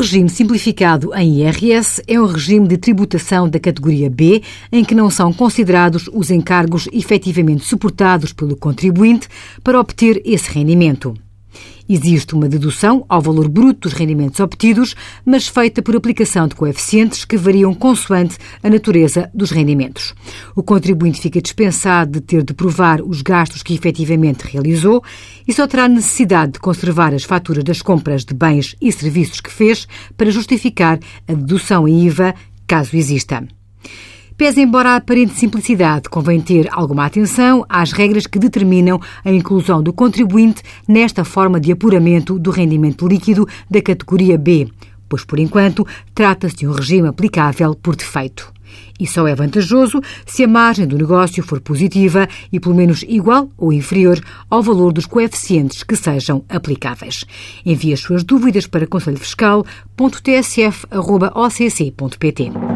regime simplificado em IRS é um regime de tributação da categoria B, em que não são considerados os encargos efetivamente suportados pelo contribuinte para obter esse rendimento. Existe uma dedução ao valor bruto dos rendimentos obtidos, mas feita por aplicação de coeficientes que variam consoante a natureza dos rendimentos. O contribuinte fica dispensado de ter de provar os gastos que efetivamente realizou e só terá necessidade de conservar as faturas das compras de bens e serviços que fez para justificar a dedução em IVA, caso exista. Pese embora a aparente simplicidade, convém ter alguma atenção às regras que determinam a inclusão do contribuinte nesta forma de apuramento do rendimento líquido da categoria B, pois, por enquanto, trata-se de um regime aplicável por defeito. E só é vantajoso se a margem do negócio for positiva e pelo menos igual ou inferior ao valor dos coeficientes que sejam aplicáveis. Envie as suas dúvidas para conselhofiscal.tsf.occ.pt.